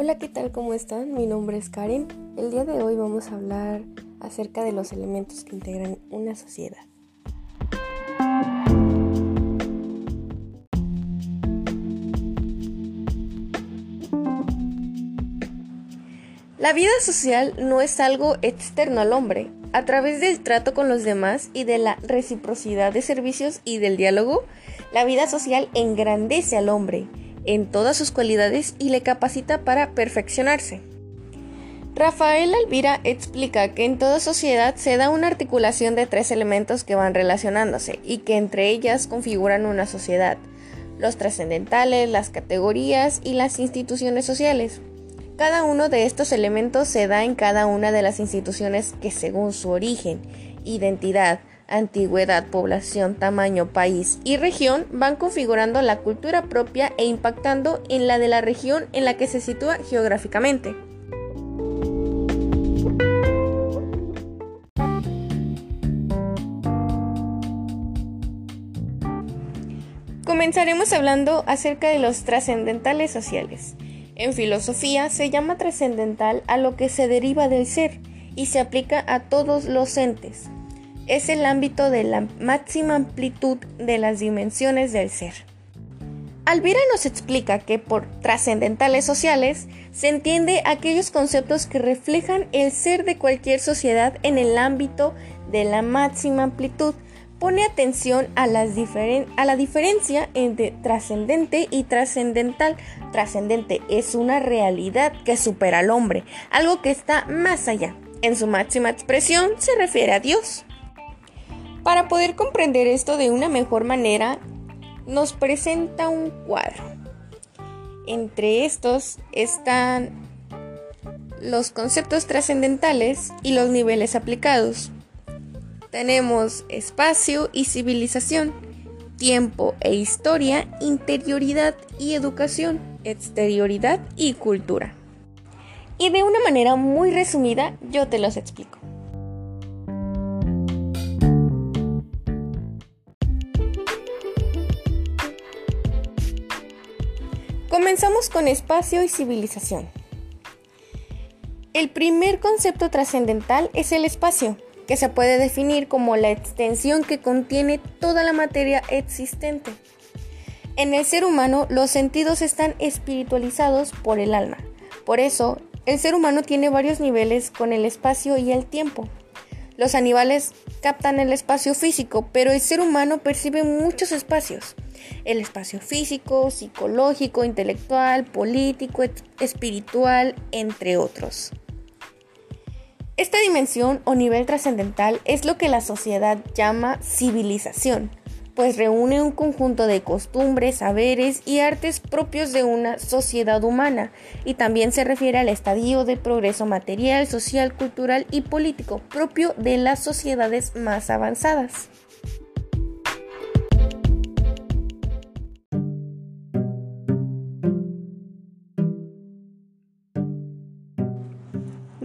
Hola, ¿qué tal? ¿Cómo están? Mi nombre es Karen. El día de hoy vamos a hablar acerca de los elementos que integran una sociedad. La vida social no es algo externo al hombre. A través del trato con los demás y de la reciprocidad de servicios y del diálogo, la vida social engrandece al hombre en todas sus cualidades y le capacita para perfeccionarse. Rafael Alvira explica que en toda sociedad se da una articulación de tres elementos que van relacionándose y que entre ellas configuran una sociedad, los trascendentales, las categorías y las instituciones sociales. Cada uno de estos elementos se da en cada una de las instituciones que según su origen, identidad, antigüedad, población, tamaño, país y región van configurando la cultura propia e impactando en la de la región en la que se sitúa geográficamente. Comenzaremos hablando acerca de los trascendentales sociales. En filosofía se llama trascendental a lo que se deriva del ser y se aplica a todos los entes, es el ámbito de la máxima amplitud de las dimensiones del ser. Alvira nos explica que por trascendentales sociales se entiende aquellos conceptos que reflejan el ser de cualquier sociedad en el ámbito de la máxima amplitud. Pone atención a, a la diferencia entre trascendente y trascendental. Trascendente es una realidad que supera al hombre, algo que está más allá. En su máxima expresión se refiere a Dios. Para poder comprender esto de una mejor manera, nos presenta un cuadro. Entre estos están los conceptos trascendentales y los niveles aplicados. Tenemos espacio y civilización, tiempo e historia, interioridad y educación, exterioridad y cultura. Y de una manera muy resumida yo te los explico. Comenzamos con espacio y civilización. El primer concepto trascendental es el espacio, que se puede definir como la extensión que contiene toda la materia existente. En el ser humano los sentidos están espiritualizados por el alma. Por eso, el ser humano tiene varios niveles con el espacio y el tiempo. Los animales captan el espacio físico, pero el ser humano percibe muchos espacios el espacio físico, psicológico, intelectual, político, espiritual, entre otros. Esta dimensión o nivel trascendental es lo que la sociedad llama civilización, pues reúne un conjunto de costumbres, saberes y artes propios de una sociedad humana, y también se refiere al estadio de progreso material, social, cultural y político propio de las sociedades más avanzadas.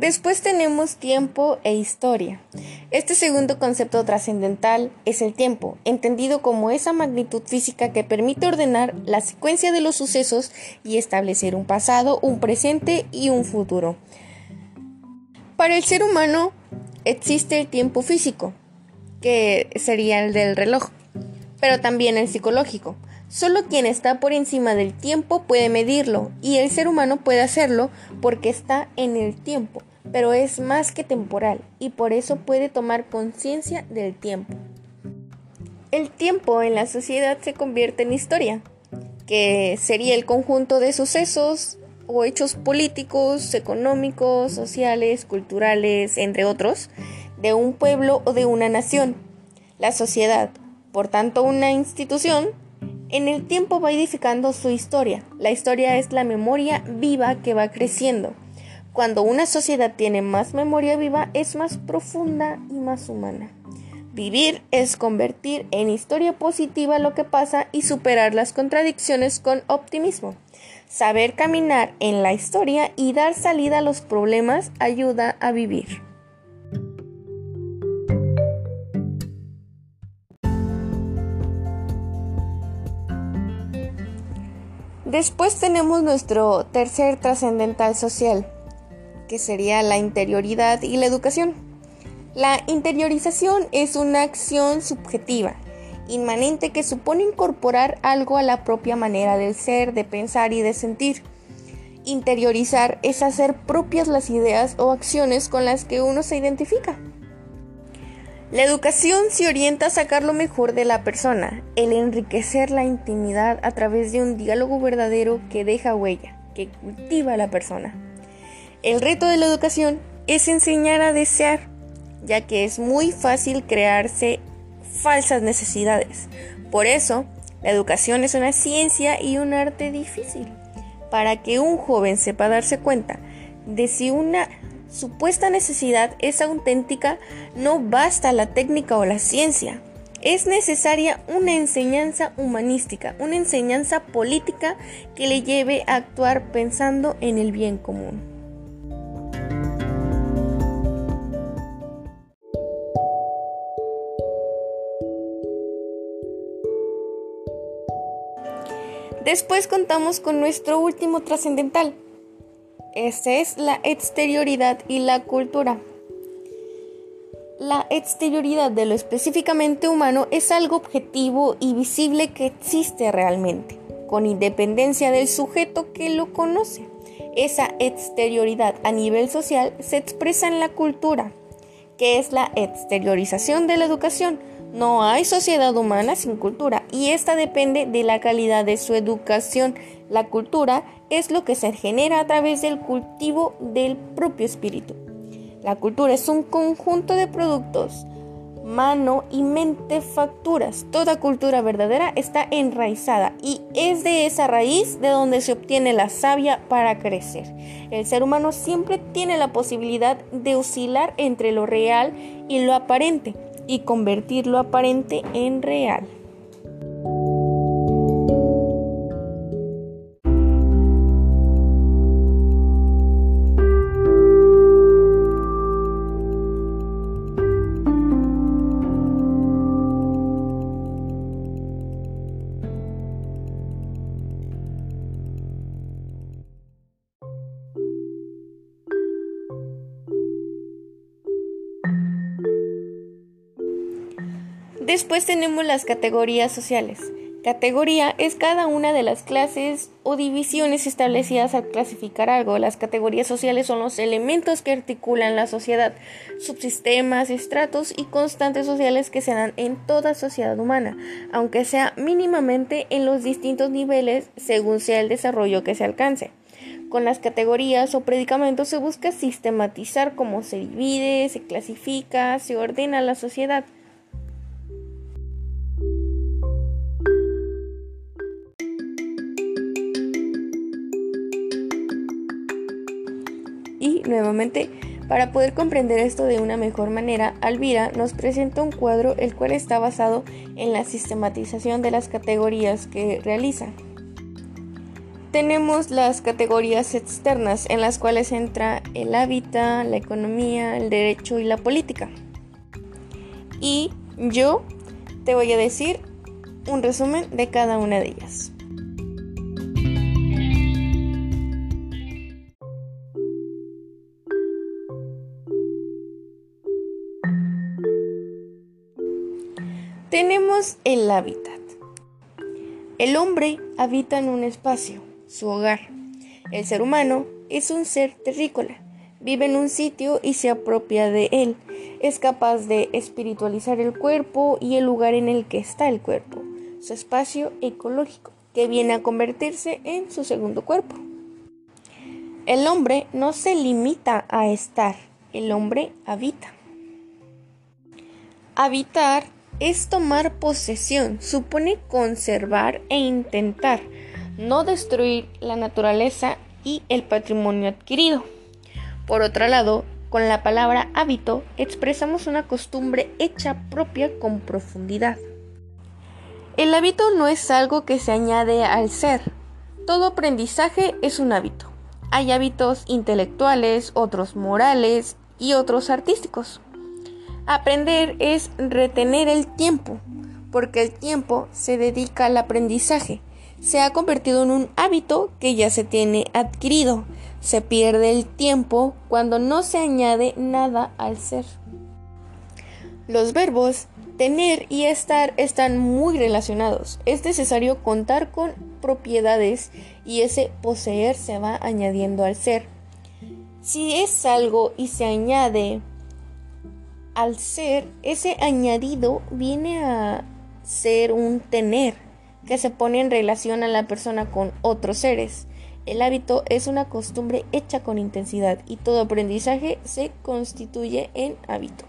Después tenemos tiempo e historia. Este segundo concepto trascendental es el tiempo, entendido como esa magnitud física que permite ordenar la secuencia de los sucesos y establecer un pasado, un presente y un futuro. Para el ser humano existe el tiempo físico, que sería el del reloj, pero también el psicológico. Solo quien está por encima del tiempo puede medirlo y el ser humano puede hacerlo porque está en el tiempo pero es más que temporal y por eso puede tomar conciencia del tiempo. El tiempo en la sociedad se convierte en historia, que sería el conjunto de sucesos o hechos políticos, económicos, sociales, culturales, entre otros, de un pueblo o de una nación. La sociedad, por tanto una institución, en el tiempo va edificando su historia. La historia es la memoria viva que va creciendo cuando una sociedad tiene más memoria viva, es más profunda y más humana. Vivir es convertir en historia positiva lo que pasa y superar las contradicciones con optimismo. Saber caminar en la historia y dar salida a los problemas ayuda a vivir. Después tenemos nuestro tercer trascendental social, que sería la interioridad y la educación. La interiorización es una acción subjetiva, inmanente que supone incorporar algo a la propia manera del ser, de pensar y de sentir. Interiorizar es hacer propias las ideas o acciones con las que uno se identifica. La educación se orienta a sacar lo mejor de la persona, el enriquecer la intimidad a través de un diálogo verdadero que deja huella, que cultiva a la persona. El reto de la educación es enseñar a desear, ya que es muy fácil crearse falsas necesidades. Por eso, la educación es una ciencia y un arte difícil. Para que un joven sepa darse cuenta de si una supuesta necesidad es auténtica, no basta la técnica o la ciencia. Es necesaria una enseñanza humanística, una enseñanza política que le lleve a actuar pensando en el bien común. Después contamos con nuestro último trascendental. Este es la exterioridad y la cultura. La exterioridad de lo específicamente humano es algo objetivo y visible que existe realmente, con independencia del sujeto que lo conoce. Esa exterioridad a nivel social se expresa en la cultura, que es la exteriorización de la educación, no hay sociedad humana sin cultura y esta depende de la calidad de su educación. La cultura es lo que se genera a través del cultivo del propio espíritu. La cultura es un conjunto de productos, mano y mente facturas. Toda cultura verdadera está enraizada y es de esa raíz de donde se obtiene la savia para crecer. El ser humano siempre tiene la posibilidad de oscilar entre lo real y lo aparente y convertir lo aparente en real. Después tenemos las categorías sociales. Categoría es cada una de las clases o divisiones establecidas al clasificar algo. Las categorías sociales son los elementos que articulan la sociedad, subsistemas, estratos y constantes sociales que se dan en toda sociedad humana, aunque sea mínimamente en los distintos niveles según sea el desarrollo que se alcance. Con las categorías o predicamentos se busca sistematizar cómo se divide, se clasifica, se ordena la sociedad. Nuevamente, para poder comprender esto de una mejor manera, Alvira nos presenta un cuadro el cual está basado en la sistematización de las categorías que realiza. Tenemos las categorías externas en las cuales entra el hábitat, la economía, el derecho y la política. Y yo te voy a decir un resumen de cada una de ellas. Tenemos el hábitat. El hombre habita en un espacio, su hogar. El ser humano es un ser terrícola. Vive en un sitio y se apropia de él. Es capaz de espiritualizar el cuerpo y el lugar en el que está el cuerpo, su espacio ecológico, que viene a convertirse en su segundo cuerpo. El hombre no se limita a estar, el hombre habita. Habitar es tomar posesión, supone conservar e intentar no destruir la naturaleza y el patrimonio adquirido. Por otro lado, con la palabra hábito expresamos una costumbre hecha propia con profundidad. El hábito no es algo que se añade al ser. Todo aprendizaje es un hábito. Hay hábitos intelectuales, otros morales y otros artísticos. Aprender es retener el tiempo, porque el tiempo se dedica al aprendizaje. se ha convertido en un hábito que ya se tiene adquirido. Se pierde el tiempo cuando no se añade nada al ser. Los verbos tener y estar están muy relacionados. Es necesario contar con propiedades y ese poseer se va añadiendo al ser. Si es algo y se añade al ser, ese añadido viene a ser un tener que se pone en relación a la persona con otros seres. El hábito es una costumbre hecha con intensidad y todo aprendizaje se constituye en hábito.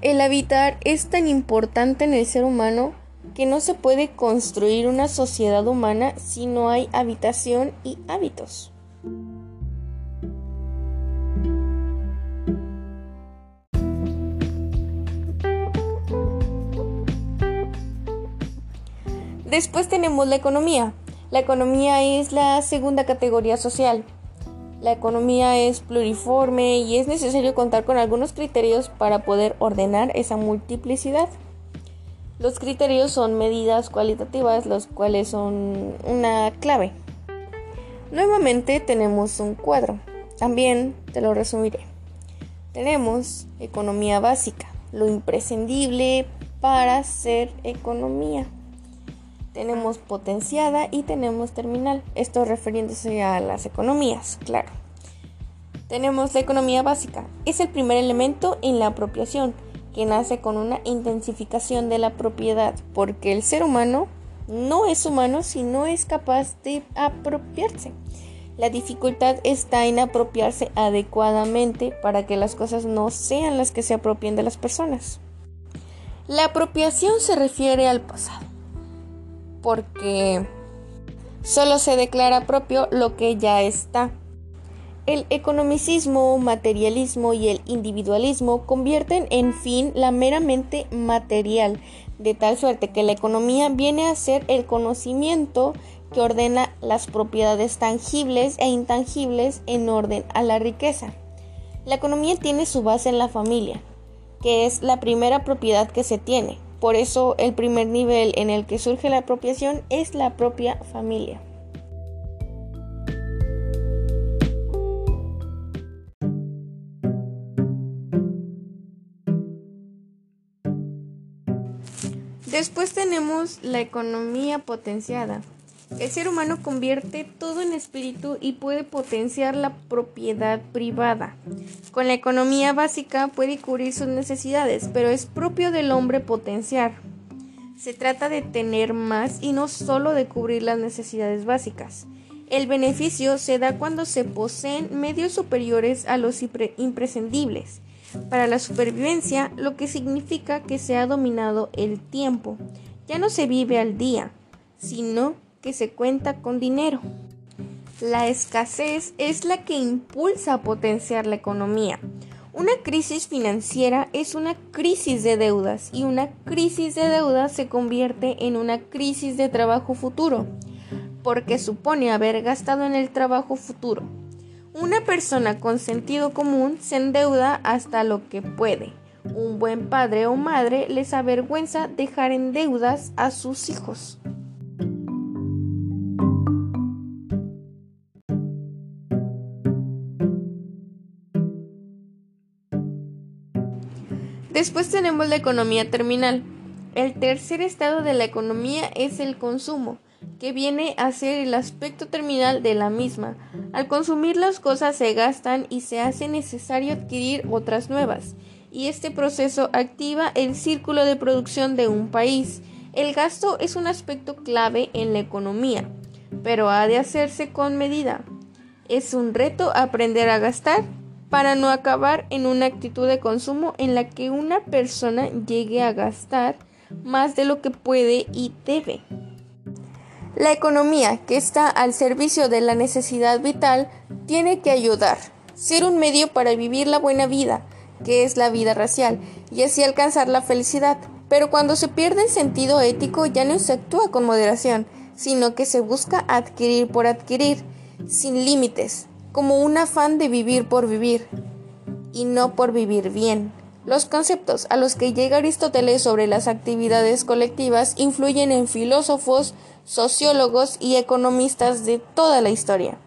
El habitar es tan importante en el ser humano que no se puede construir una sociedad humana si no hay habitación y hábitos. Después tenemos la economía. La economía es la segunda categoría social. La economía es pluriforme y es necesario contar con algunos criterios para poder ordenar esa multiplicidad. Los criterios son medidas cualitativas, los cuales son una clave. Nuevamente tenemos un cuadro. También te lo resumiré. Tenemos economía básica, lo imprescindible para ser economía tenemos potenciada y tenemos terminal. Esto refiriéndose a las economías, claro. Tenemos la economía básica. Es el primer elemento en la apropiación, que nace con una intensificación de la propiedad, porque el ser humano no es humano si no es capaz de apropiarse. La dificultad está en apropiarse adecuadamente para que las cosas no sean las que se apropien de las personas. La apropiación se refiere al pasado porque solo se declara propio lo que ya está. El economicismo, materialismo y el individualismo convierten en fin la meramente material, de tal suerte que la economía viene a ser el conocimiento que ordena las propiedades tangibles e intangibles en orden a la riqueza. La economía tiene su base en la familia, que es la primera propiedad que se tiene. Por eso el primer nivel en el que surge la apropiación es la propia familia. Después tenemos la economía potenciada. El ser humano convierte todo en espíritu y puede potenciar la propiedad privada. Con la economía básica puede cubrir sus necesidades, pero es propio del hombre potenciar. Se trata de tener más y no solo de cubrir las necesidades básicas. El beneficio se da cuando se poseen medios superiores a los imprescindibles para la supervivencia, lo que significa que se ha dominado el tiempo. Ya no se vive al día, sino que se cuenta con dinero. La escasez es la que impulsa a potenciar la economía. Una crisis financiera es una crisis de deudas y una crisis de deudas se convierte en una crisis de trabajo futuro, porque supone haber gastado en el trabajo futuro. Una persona con sentido común se endeuda hasta lo que puede. Un buen padre o madre les avergüenza dejar en deudas a sus hijos. Después tenemos la economía terminal. El tercer estado de la economía es el consumo, que viene a ser el aspecto terminal de la misma. Al consumir las cosas se gastan y se hace necesario adquirir otras nuevas, y este proceso activa el círculo de producción de un país. El gasto es un aspecto clave en la economía, pero ha de hacerse con medida. Es un reto aprender a gastar para no acabar en una actitud de consumo en la que una persona llegue a gastar más de lo que puede y debe. La economía, que está al servicio de la necesidad vital, tiene que ayudar, ser un medio para vivir la buena vida, que es la vida racial, y así alcanzar la felicidad. Pero cuando se pierde el sentido ético ya no se actúa con moderación, sino que se busca adquirir por adquirir, sin límites, como un afán de vivir por vivir y no por vivir bien, Los conceptos a los que llega Aristóteles sobre las actividades colectivas influyen en filósofos, sociólogos y economistas de toda la historia.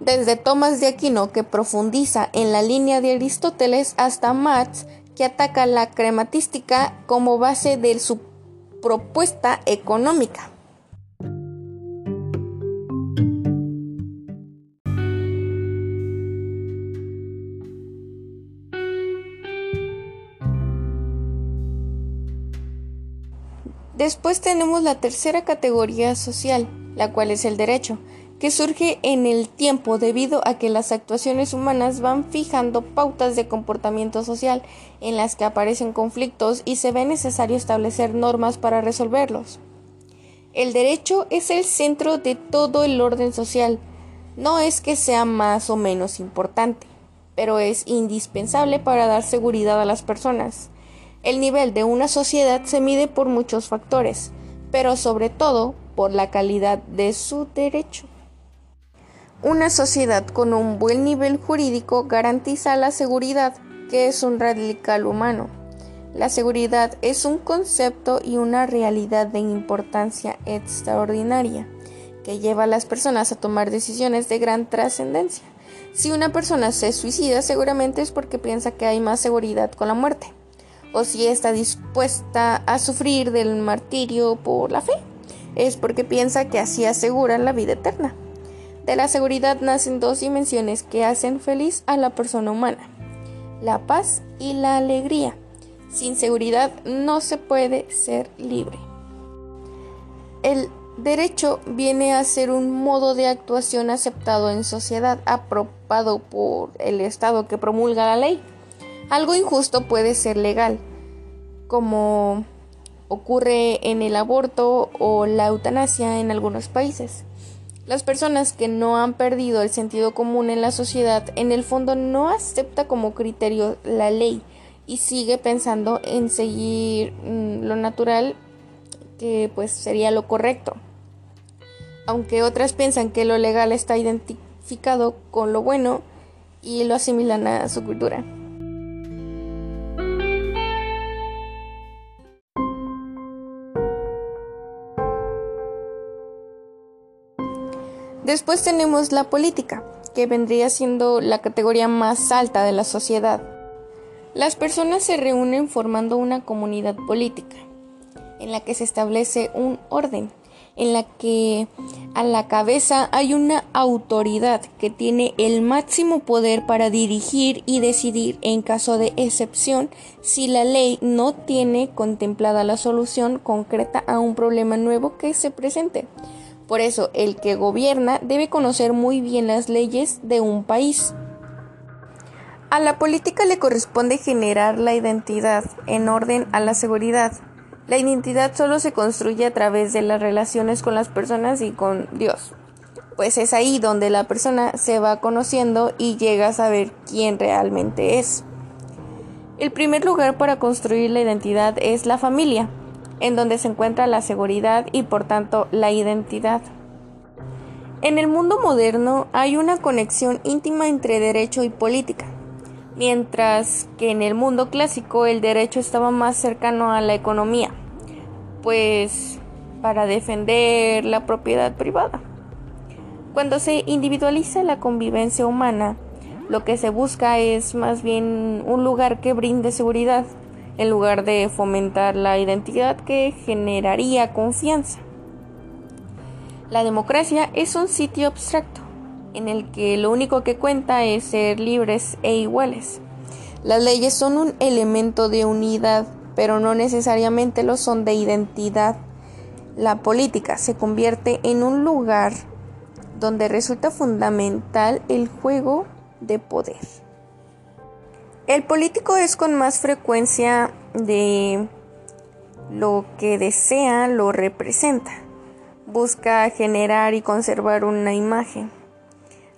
Desde Tomás de Aquino, que profundiza en la línea de Aristóteles, hasta Marx, que ataca la crematística como base de su propuesta económica. Después tenemos la tercera categoría social, la cual es el derecho, que surge en el tiempo debido a que las actuaciones humanas van fijando pautas de comportamiento social en las que aparecen conflictos y se ve necesario establecer normas para resolverlos. El derecho es el centro de todo el orden social. No es que sea más o menos importante, pero es indispensable para dar seguridad a las personas. El nivel de una sociedad se mide por muchos factores, pero sobre todo por la calidad de su derecho. Una sociedad con un buen nivel jurídico garantiza la seguridad, que es un radical humano. La seguridad es un concepto y una realidad de importancia extraordinaria, que lleva a las personas a tomar decisiones de gran trascendencia. Si una persona se suicida, seguramente es porque piensa que hay más seguridad con la muerte o si está dispuesta a sufrir del martirio por la fe, es porque piensa que así asegura la vida eterna. De la seguridad nacen dos dimensiones que hacen feliz a la persona humana, la paz y la alegría. Sin seguridad no se puede ser libre. El derecho viene a ser un modo de actuación aceptado en sociedad, aprobado por el Estado que promulga la ley. Algo injusto puede ser legal, como ocurre en el aborto o la eutanasia en algunos países. Las personas que no han perdido el sentido común en la sociedad en el fondo no acepta como criterio la ley y sigue pensando en seguir mm, lo natural que pues sería lo correcto. Aunque otras piensan que lo legal está identificado con lo bueno y lo asimilan a su cultura. Después tenemos la política, que vendría siendo la categoría más alta de la sociedad. Las personas se reúnen formando una comunidad política, en la que se establece un orden, en la que a la cabeza hay una autoridad que tiene el máximo poder para dirigir y decidir en caso de excepción si la ley no tiene contemplada la solución concreta a un problema nuevo que se presente. Por eso, el que gobierna debe conocer muy bien las leyes de un país. A la política le corresponde generar la identidad en orden a la seguridad. La identidad solo se construye a través de las relaciones con las personas y con Dios, pues es ahí donde la persona se va conociendo y llega a saber quién realmente es. El primer lugar para construir la identidad es la familia en donde se encuentra la seguridad y por tanto la identidad. En el mundo moderno hay una conexión íntima entre derecho y política, mientras que en el mundo clásico el derecho estaba más cercano a la economía, pues para defender la propiedad privada. Cuando se individualiza la convivencia humana, lo que se busca es más bien un lugar que brinde seguridad en lugar de fomentar la identidad que generaría confianza. La democracia es un sitio abstracto, en el que lo único que cuenta es ser libres e iguales. Las leyes son un elemento de unidad, pero no necesariamente lo son de identidad. La política se convierte en un lugar donde resulta fundamental el juego de poder. El político es con más frecuencia de lo que desea, lo representa. Busca generar y conservar una imagen.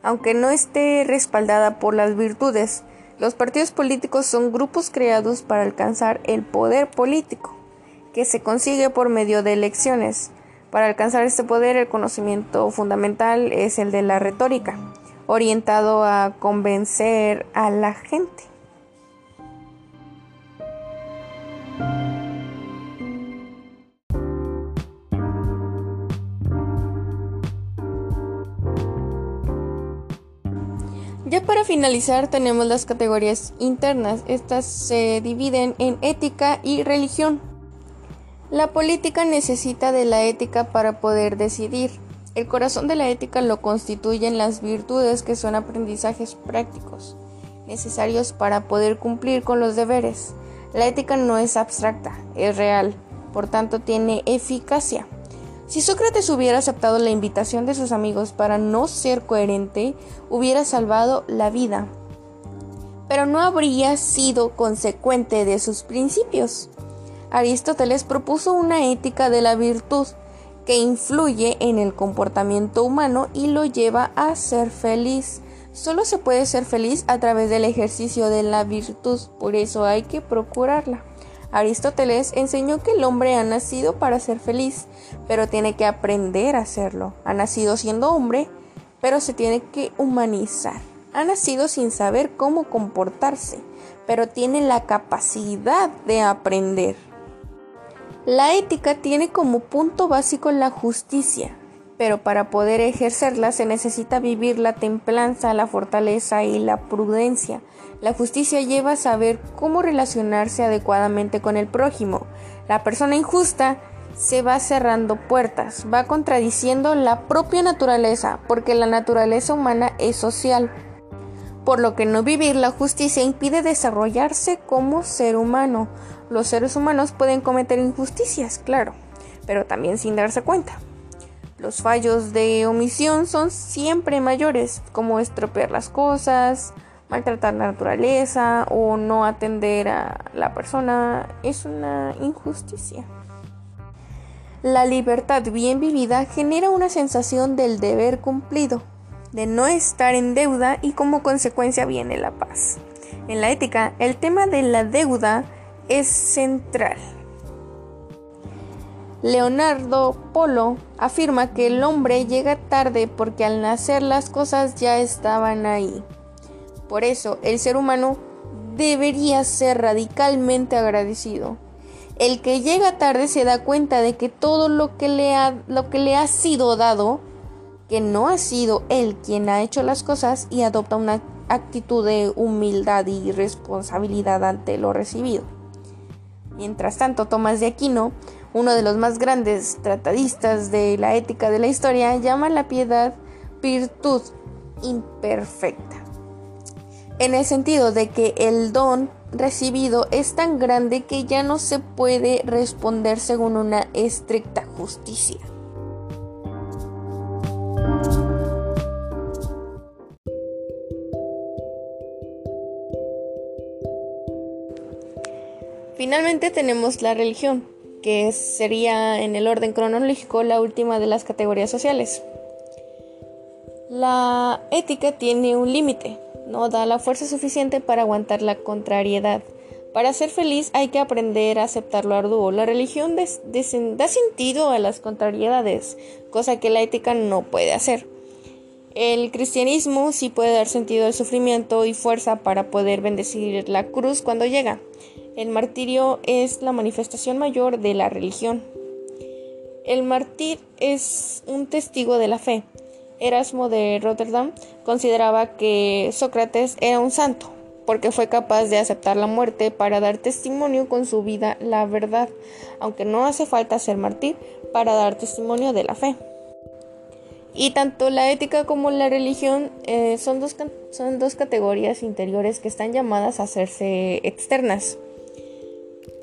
Aunque no esté respaldada por las virtudes, los partidos políticos son grupos creados para alcanzar el poder político, que se consigue por medio de elecciones. Para alcanzar este poder, el conocimiento fundamental es el de la retórica, orientado a convencer a la gente. Para finalizar tenemos las categorías internas. Estas se dividen en ética y religión. La política necesita de la ética para poder decidir. El corazón de la ética lo constituyen las virtudes que son aprendizajes prácticos, necesarios para poder cumplir con los deberes. La ética no es abstracta, es real, por tanto tiene eficacia. Si Sócrates hubiera aceptado la invitación de sus amigos para no ser coherente, hubiera salvado la vida, pero no habría sido consecuente de sus principios. Aristóteles propuso una ética de la virtud que influye en el comportamiento humano y lo lleva a ser feliz. Solo se puede ser feliz a través del ejercicio de la virtud, por eso hay que procurarla. Aristóteles enseñó que el hombre ha nacido para ser feliz, pero tiene que aprender a hacerlo. Ha nacido siendo hombre, pero se tiene que humanizar. Ha nacido sin saber cómo comportarse, pero tiene la capacidad de aprender. La ética tiene como punto básico la justicia, pero para poder ejercerla se necesita vivir la templanza, la fortaleza y la prudencia. La justicia lleva a saber cómo relacionarse adecuadamente con el prójimo. La persona injusta se va cerrando puertas, va contradiciendo la propia naturaleza, porque la naturaleza humana es social. Por lo que no vivir la justicia impide desarrollarse como ser humano. Los seres humanos pueden cometer injusticias, claro, pero también sin darse cuenta. Los fallos de omisión son siempre mayores, como estropear las cosas, maltratar la naturaleza o no atender a la persona es una injusticia. La libertad bien vivida genera una sensación del deber cumplido, de no estar en deuda y como consecuencia viene la paz. En la ética, el tema de la deuda es central. Leonardo Polo afirma que el hombre llega tarde porque al nacer las cosas ya estaban ahí. Por eso, el ser humano debería ser radicalmente agradecido. El que llega tarde se da cuenta de que todo lo que le ha, lo que le ha sido dado, que no ha sido él quien ha hecho las cosas y adopta una actitud de humildad y responsabilidad ante lo recibido. Mientras tanto, Tomás de Aquino, uno de los más grandes tratadistas de la ética de la historia, llama la piedad virtud imperfecta en el sentido de que el don recibido es tan grande que ya no se puede responder según una estricta justicia. Finalmente tenemos la religión, que sería en el orden cronológico la última de las categorías sociales. La ética tiene un límite, no da la fuerza suficiente para aguantar la contrariedad. Para ser feliz hay que aprender a aceptar lo arduo. La religión da sentido a las contrariedades, cosa que la ética no puede hacer. El cristianismo sí puede dar sentido al sufrimiento y fuerza para poder bendecir la cruz cuando llega. El martirio es la manifestación mayor de la religión. El mártir es un testigo de la fe. Erasmo de Rotterdam consideraba que Sócrates era un santo, porque fue capaz de aceptar la muerte para dar testimonio con su vida la verdad, aunque no hace falta ser mártir para dar testimonio de la fe. Y tanto la ética como la religión eh, son, dos, son dos categorías interiores que están llamadas a hacerse externas.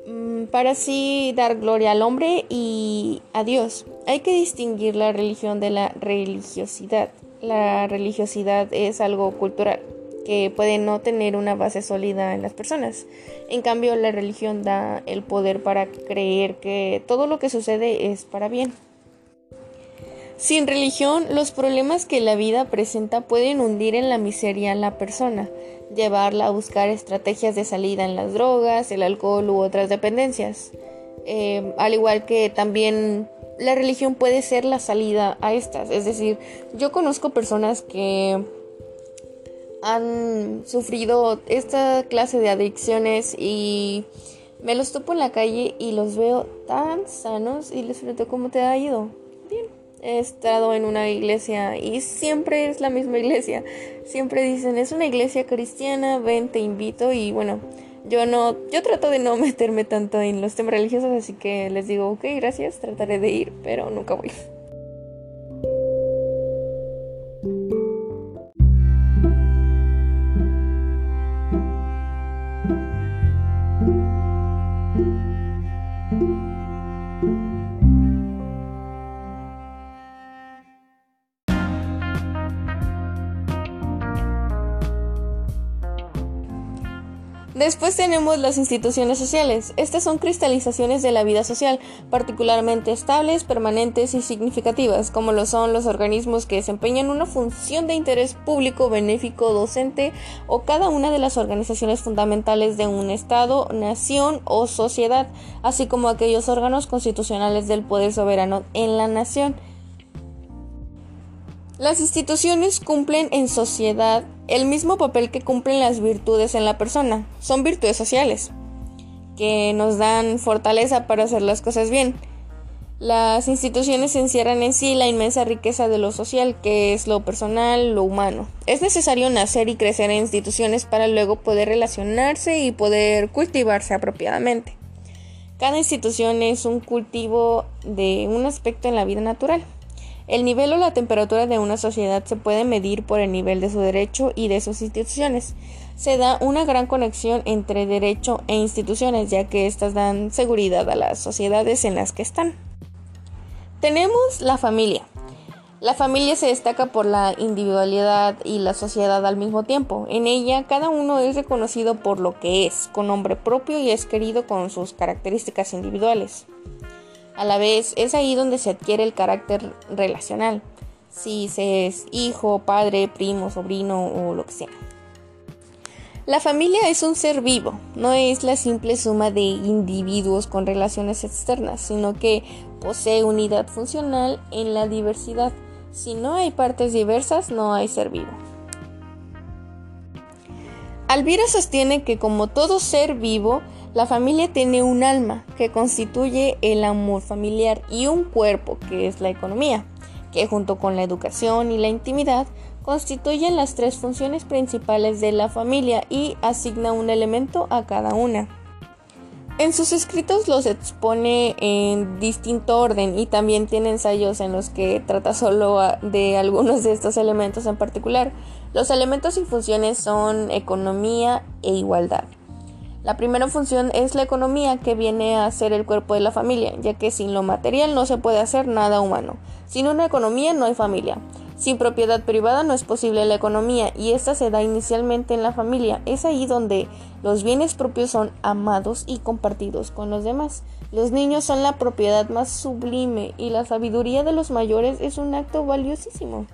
Mm, para así dar gloria al hombre y a Dios. Hay que distinguir la religión de la religiosidad. La religiosidad es algo cultural que puede no tener una base sólida en las personas. En cambio, la religión da el poder para creer que todo lo que sucede es para bien. Sin religión, los problemas que la vida presenta pueden hundir en la miseria a la persona, llevarla a buscar estrategias de salida en las drogas, el alcohol u otras dependencias. Eh, al igual que también la religión puede ser la salida a estas. Es decir, yo conozco personas que han sufrido esta clase de adicciones y me los topo en la calle y los veo tan sanos y les pregunto cómo te ha ido. He estado en una iglesia y siempre es la misma iglesia. Siempre dicen, es una iglesia cristiana, ven, te invito y bueno, yo no, yo trato de no meterme tanto en los temas religiosos, así que les digo, ok, gracias, trataré de ir, pero nunca voy. Después tenemos las instituciones sociales. Estas son cristalizaciones de la vida social, particularmente estables, permanentes y significativas, como lo son los organismos que desempeñan una función de interés público, benéfico, docente o cada una de las organizaciones fundamentales de un Estado, nación o sociedad, así como aquellos órganos constitucionales del poder soberano en la nación. Las instituciones cumplen en sociedad el mismo papel que cumplen las virtudes en la persona. Son virtudes sociales que nos dan fortaleza para hacer las cosas bien. Las instituciones encierran en sí la inmensa riqueza de lo social, que es lo personal, lo humano. Es necesario nacer y crecer en instituciones para luego poder relacionarse y poder cultivarse apropiadamente. Cada institución es un cultivo de un aspecto en la vida natural. El nivel o la temperatura de una sociedad se puede medir por el nivel de su derecho y de sus instituciones. Se da una gran conexión entre derecho e instituciones, ya que éstas dan seguridad a las sociedades en las que están. Tenemos la familia. La familia se destaca por la individualidad y la sociedad al mismo tiempo. En ella cada uno es reconocido por lo que es, con nombre propio y es querido con sus características individuales. A la vez, es ahí donde se adquiere el carácter relacional, si se es hijo, padre, primo, sobrino o lo que sea. La familia es un ser vivo, no es la simple suma de individuos con relaciones externas, sino que posee unidad funcional en la diversidad. Si no hay partes diversas, no hay ser vivo. Alvira sostiene que como todo ser vivo, la familia tiene un alma que constituye el amor familiar y un cuerpo que es la economía, que junto con la educación y la intimidad constituyen las tres funciones principales de la familia y asigna un elemento a cada una. En sus escritos los expone en distinto orden y también tiene ensayos en los que trata solo de algunos de estos elementos en particular. Los elementos y funciones son economía e igualdad. La primera función es la economía, que viene a ser el cuerpo de la familia, ya que sin lo material no se puede hacer nada humano. Sin una economía no hay familia. Sin propiedad privada no es posible la economía y esta se da inicialmente en la familia. Es ahí donde los bienes propios son amados y compartidos con los demás. Los niños son la propiedad más sublime y la sabiduría de los mayores es un acto valiosísimo.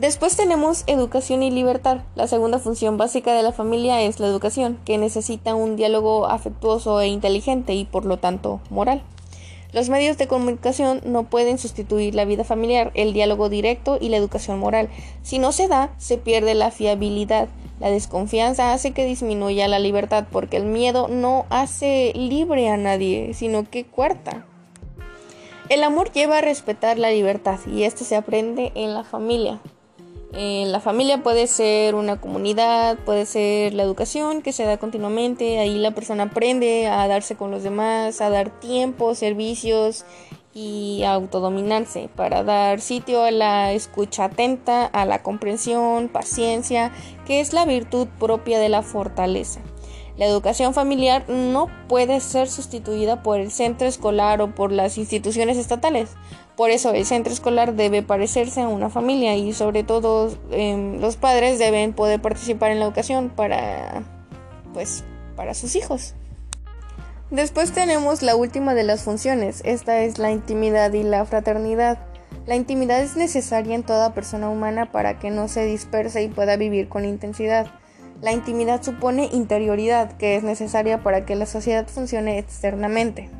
Después tenemos educación y libertad. La segunda función básica de la familia es la educación, que necesita un diálogo afectuoso e inteligente y por lo tanto moral. Los medios de comunicación no pueden sustituir la vida familiar, el diálogo directo y la educación moral. Si no se da, se pierde la fiabilidad. La desconfianza hace que disminuya la libertad porque el miedo no hace libre a nadie, sino que cuarta. El amor lleva a respetar la libertad y esto se aprende en la familia. Eh, la familia puede ser una comunidad, puede ser la educación que se da continuamente, ahí la persona aprende a darse con los demás, a dar tiempo, servicios y a autodominarse para dar sitio a la escucha atenta, a la comprensión, paciencia, que es la virtud propia de la fortaleza. La educación familiar no puede ser sustituida por el centro escolar o por las instituciones estatales. Por eso el centro escolar debe parecerse a una familia y sobre todo em, los padres deben poder participar en la educación para pues para sus hijos. Después tenemos la última de las funciones, esta es la intimidad y la fraternidad. La intimidad es necesaria en toda persona humana para que no se disperse y pueda vivir con intensidad. La intimidad supone interioridad, que es necesaria para que la sociedad funcione externamente.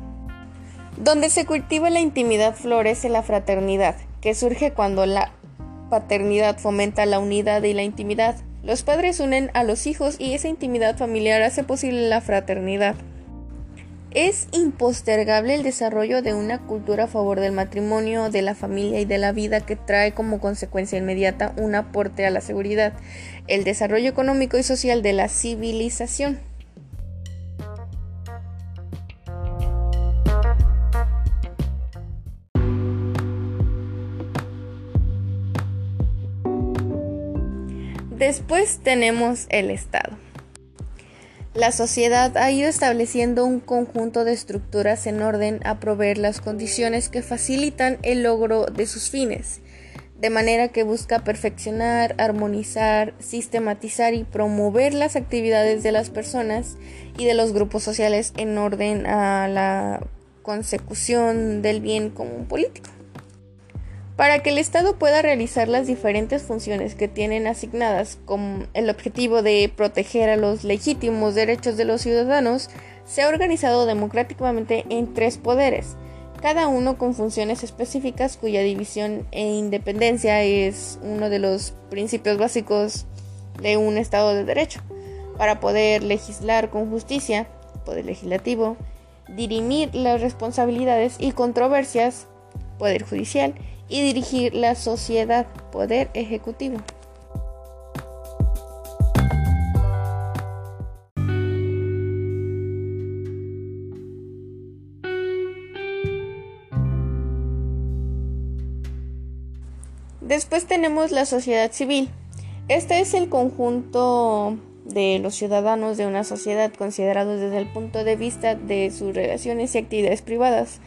Donde se cultiva la intimidad florece la fraternidad, que surge cuando la paternidad fomenta la unidad y la intimidad. Los padres unen a los hijos y esa intimidad familiar hace posible la fraternidad. Es impostergable el desarrollo de una cultura a favor del matrimonio, de la familia y de la vida que trae como consecuencia inmediata un aporte a la seguridad, el desarrollo económico y social de la civilización. Después tenemos el Estado. La sociedad ha ido estableciendo un conjunto de estructuras en orden a proveer las condiciones que facilitan el logro de sus fines, de manera que busca perfeccionar, armonizar, sistematizar y promover las actividades de las personas y de los grupos sociales en orden a la consecución del bien común político. Para que el Estado pueda realizar las diferentes funciones que tienen asignadas con el objetivo de proteger a los legítimos derechos de los ciudadanos, se ha organizado democráticamente en tres poderes, cada uno con funciones específicas cuya división e independencia es uno de los principios básicos de un Estado de Derecho, para poder legislar con justicia, poder legislativo, dirimir las responsabilidades y controversias, poder judicial, y dirigir la sociedad, poder ejecutivo. Después tenemos la sociedad civil. Este es el conjunto de los ciudadanos de una sociedad considerados desde el punto de vista de sus relaciones y actividades privadas,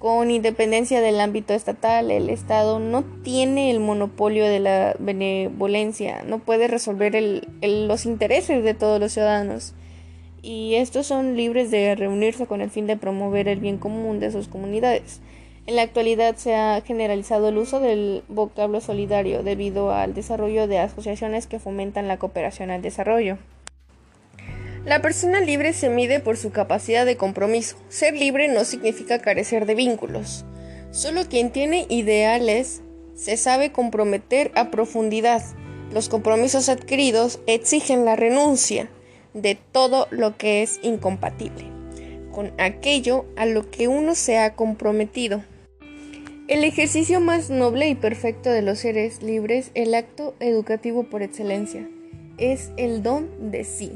con independencia del ámbito estatal, el Estado no tiene el monopolio de la benevolencia, no puede resolver los intereses de todos los ciudadanos y estos son libres de reunirse con el fin de promover el bien común de sus comunidades. En la actualidad se ha generalizado el uso del vocablo solidario debido al desarrollo de asociaciones que fomentan la cooperación al desarrollo. La persona libre se mide por su capacidad de compromiso. Ser libre no significa carecer de vínculos. Solo quien tiene ideales se sabe comprometer a profundidad. Los compromisos adquiridos exigen la renuncia de todo lo que es incompatible con aquello a lo que uno se ha comprometido. El ejercicio más noble y perfecto de los seres libres, el acto educativo por excelencia, es el don de sí.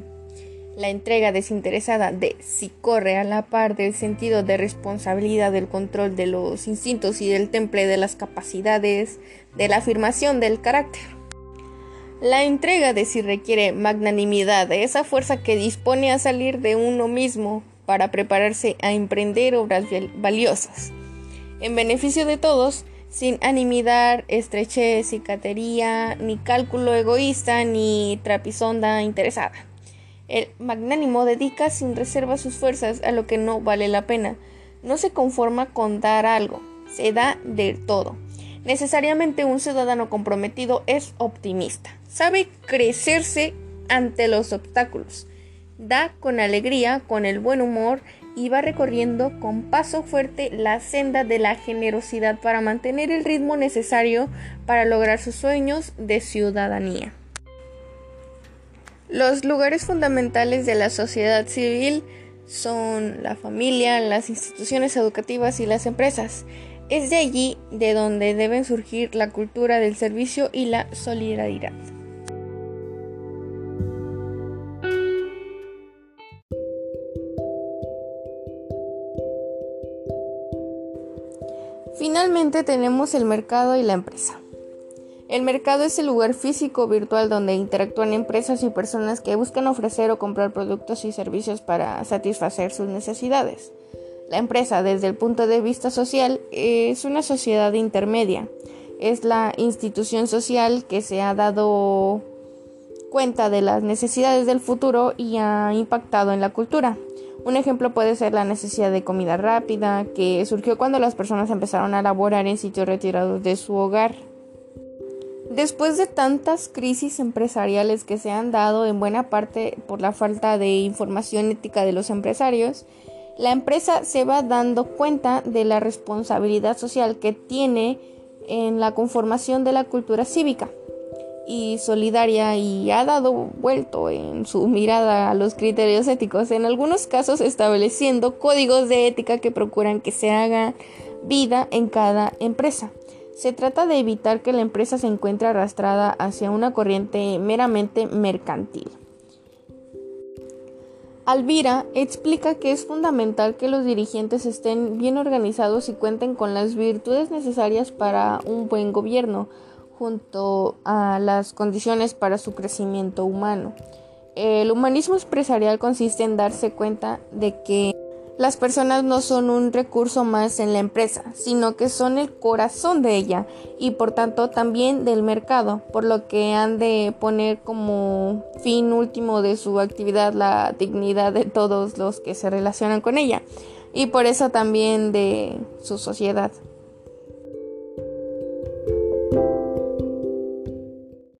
La entrega desinteresada de si corre a la par del sentido de responsabilidad del control de los instintos y del temple de las capacidades, de la afirmación del carácter. La entrega de si requiere magnanimidad, de esa fuerza que dispone a salir de uno mismo para prepararse a emprender obras valiosas, en beneficio de todos, sin animidad, estrechez, cicatería, ni cálculo egoísta, ni trapisonda interesada. El magnánimo dedica sin reserva sus fuerzas a lo que no vale la pena. No se conforma con dar algo, se da de todo. Necesariamente un ciudadano comprometido es optimista. Sabe crecerse ante los obstáculos. Da con alegría, con el buen humor va recorriendo con paso fuerte la senda de la generosidad para mantener el ritmo necesario para lograr sus sueños de ciudadanía. Los lugares fundamentales de la sociedad civil son la familia, las instituciones educativas y las empresas. Es de allí de donde deben surgir la cultura del servicio y la solidaridad. Finalmente tenemos el mercado y la empresa. El mercado es el lugar físico virtual donde interactúan empresas y personas que buscan ofrecer o comprar productos y servicios para satisfacer sus necesidades. La empresa, desde el punto de vista social, es una sociedad intermedia. Es la institución social que se ha dado cuenta de las necesidades del futuro y ha impactado en la cultura. Un ejemplo puede ser la necesidad de comida rápida, que surgió cuando las personas empezaron a laborar en sitios retirados de su hogar. Después de tantas crisis empresariales que se han dado en buena parte por la falta de información ética de los empresarios, la empresa se va dando cuenta de la responsabilidad social que tiene en la conformación de la cultura cívica. Y solidaria y ha dado vuelto en su mirada a los criterios éticos, en algunos casos estableciendo códigos de ética que procuran que se haga vida en cada empresa. Se trata de evitar que la empresa se encuentre arrastrada hacia una corriente meramente mercantil. Alvira explica que es fundamental que los dirigentes estén bien organizados y cuenten con las virtudes necesarias para un buen gobierno, junto a las condiciones para su crecimiento humano. El humanismo empresarial consiste en darse cuenta de que las personas no son un recurso más en la empresa, sino que son el corazón de ella y por tanto también del mercado, por lo que han de poner como fin último de su actividad la dignidad de todos los que se relacionan con ella y por eso también de su sociedad.